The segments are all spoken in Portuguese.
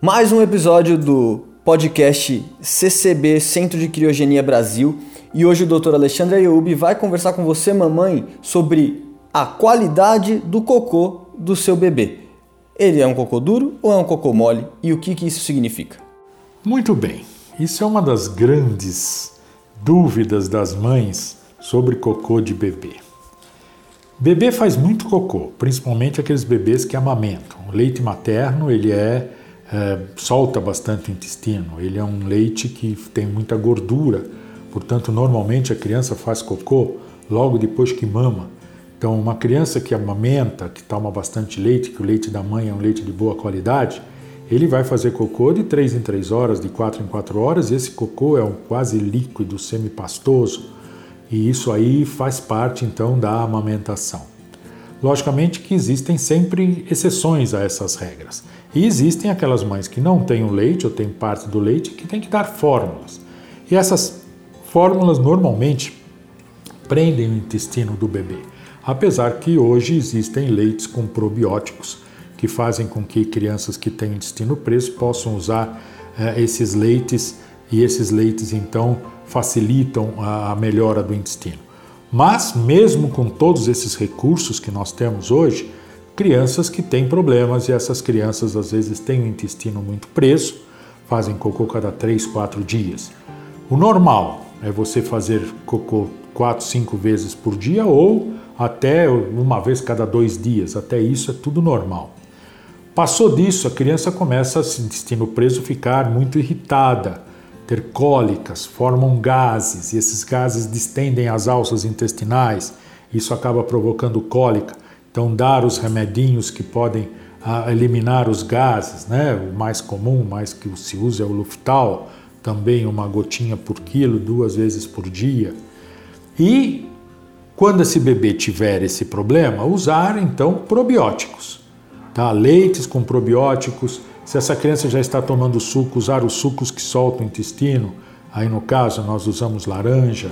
Mais um episódio do podcast CCB Centro de Criogenia Brasil e hoje o Dr. Alexandre Ayub vai conversar com você, mamãe, sobre a qualidade do cocô do seu bebê. Ele é um cocô duro ou é um cocô mole e o que, que isso significa? Muito bem, isso é uma das grandes dúvidas das mães sobre cocô de bebê. Bebê faz muito cocô, principalmente aqueles bebês que amamentam. O leite materno ele é, é solta bastante o intestino. Ele é um leite que tem muita gordura, portanto normalmente a criança faz cocô logo depois que mama. Então uma criança que amamenta, que toma bastante leite, que o leite da mãe é um leite de boa qualidade, ele vai fazer cocô de 3 em 3 horas, de 4 em 4 horas, e esse cocô é um quase líquido, semipastoso e isso aí faz parte então da amamentação. Logicamente que existem sempre exceções a essas regras. E existem aquelas mães que não têm o leite ou têm parte do leite que têm que dar fórmulas. E essas fórmulas normalmente prendem o intestino do bebê. Apesar que hoje existem leites com probióticos que fazem com que crianças que têm intestino preso possam usar eh, esses leites e esses leites então facilitam a melhora do intestino. Mas, mesmo com todos esses recursos que nós temos hoje, crianças que têm problemas e essas crianças às vezes têm o intestino muito preso, fazem cocô cada 3, 4 dias. O normal é você fazer cocô 4, 5 vezes por dia ou até uma vez cada dois dias. Até isso é tudo normal. Passou disso, a criança começa, o intestino preso, ficar muito irritada ter cólicas, formam gases e esses gases distendem as alças intestinais. Isso acaba provocando cólica. Então, dar os remedinhos que podem ah, eliminar os gases, né? O mais comum, mais que se usa é o Luftal, também uma gotinha por quilo, duas vezes por dia. E quando esse bebê tiver esse problema, usar então probióticos, tá? Leites com probióticos se essa criança já está tomando suco, usar os sucos que soltam o intestino, aí no caso nós usamos laranja,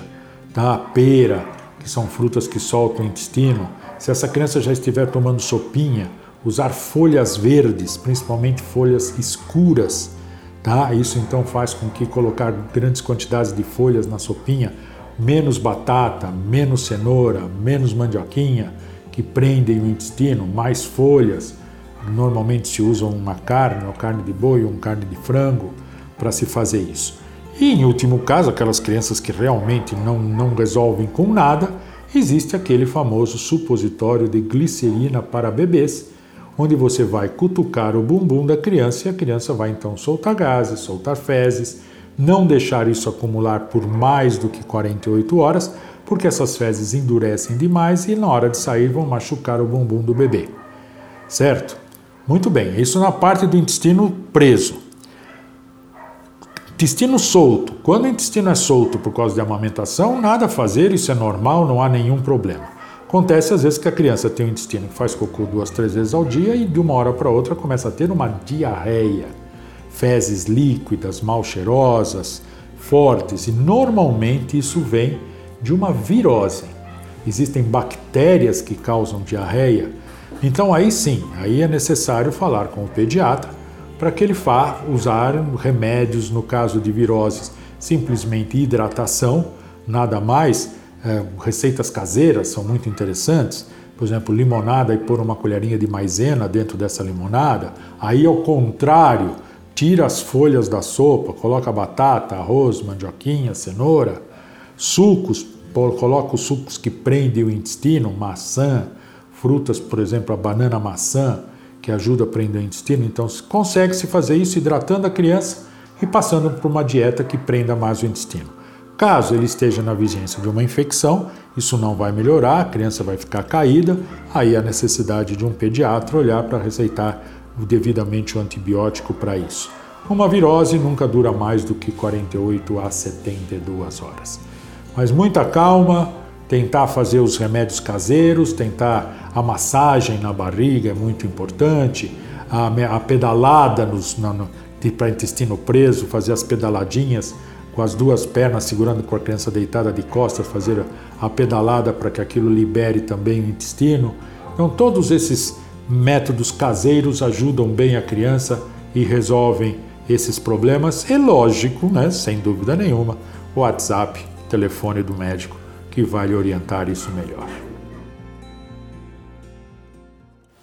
tá? pera, que são frutas que soltam o intestino. Se essa criança já estiver tomando sopinha, usar folhas verdes, principalmente folhas escuras, tá? Isso então faz com que colocar grandes quantidades de folhas na sopinha, menos batata, menos cenoura, menos mandioquinha, que prendem o intestino, mais folhas, Normalmente se usa uma carne, uma carne de boi ou uma carne de frango para se fazer isso. E em último caso, aquelas crianças que realmente não, não resolvem com nada, existe aquele famoso supositório de glicerina para bebês, onde você vai cutucar o bumbum da criança e a criança vai então soltar gases, soltar fezes, não deixar isso acumular por mais do que 48 horas, porque essas fezes endurecem demais e na hora de sair vão machucar o bumbum do bebê. Certo? Muito bem, isso na parte do intestino preso. Intestino solto. Quando o intestino é solto por causa de amamentação, nada a fazer, isso é normal, não há nenhum problema. Acontece às vezes que a criança tem um intestino que faz cocô duas, três vezes ao dia e de uma hora para outra começa a ter uma diarreia, fezes líquidas, mal cheirosas, fortes, e normalmente isso vem de uma virose. Existem bactérias que causam diarreia então aí sim, aí é necessário falar com o pediatra para que ele vá usar remédios no caso de viroses, simplesmente hidratação, nada mais. É, receitas caseiras são muito interessantes. Por exemplo, limonada e pôr uma colherinha de maisena dentro dessa limonada. Aí, ao contrário, tira as folhas da sopa, coloca batata, arroz, mandioquinha, cenoura, sucos, coloca os sucos que prendem o intestino, maçã, frutas, por exemplo, a banana, maçã, que ajuda a prender o intestino. Então, consegue-se fazer isso hidratando a criança e passando por uma dieta que prenda mais o intestino. Caso ele esteja na vigência de uma infecção, isso não vai melhorar, a criança vai ficar caída, aí a necessidade de um pediatra olhar para receitar devidamente o antibiótico para isso. Uma virose nunca dura mais do que 48 a 72 horas. Mas muita calma, tentar fazer os remédios caseiros, tentar a massagem na barriga é muito importante, a, a pedalada nos, no, para intestino preso, fazer as pedaladinhas com as duas pernas segurando com a criança deitada de costas, fazer a pedalada para que aquilo libere também o intestino. Então, todos esses métodos caseiros ajudam bem a criança e resolvem esses problemas. E lógico, né, sem dúvida nenhuma, o WhatsApp, telefone do médico, que vai lhe orientar isso melhor.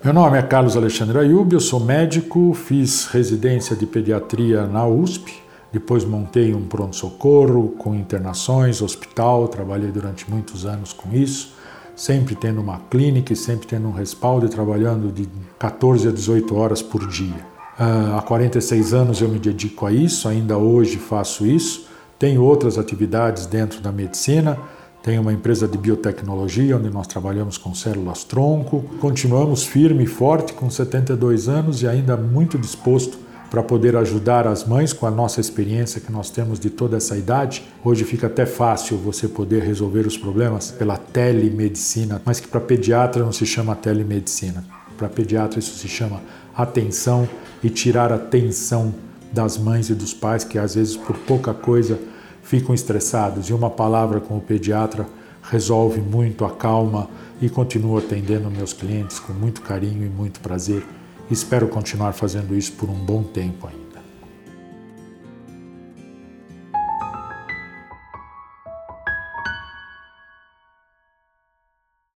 Meu nome é Carlos Alexandre Ayub, eu sou médico, fiz residência de pediatria na USP, depois montei um pronto-socorro com internações, hospital, trabalhei durante muitos anos com isso, sempre tendo uma clínica e sempre tendo um respaldo e trabalhando de 14 a 18 horas por dia. Uh, há 46 anos eu me dedico a isso, ainda hoje faço isso. Tenho outras atividades dentro da medicina, tenho uma empresa de biotecnologia onde nós trabalhamos com células tronco. Continuamos firme e forte com 72 anos e ainda muito disposto para poder ajudar as mães com a nossa experiência que nós temos de toda essa idade. Hoje fica até fácil você poder resolver os problemas pela telemedicina, mas que para pediatra não se chama telemedicina. Para pediatra isso se chama atenção e tirar a tensão das mães e dos pais que às vezes por pouca coisa ficam estressados e uma palavra com o pediatra resolve muito, acalma e continuo atendendo meus clientes com muito carinho e muito prazer. Espero continuar fazendo isso por um bom tempo ainda.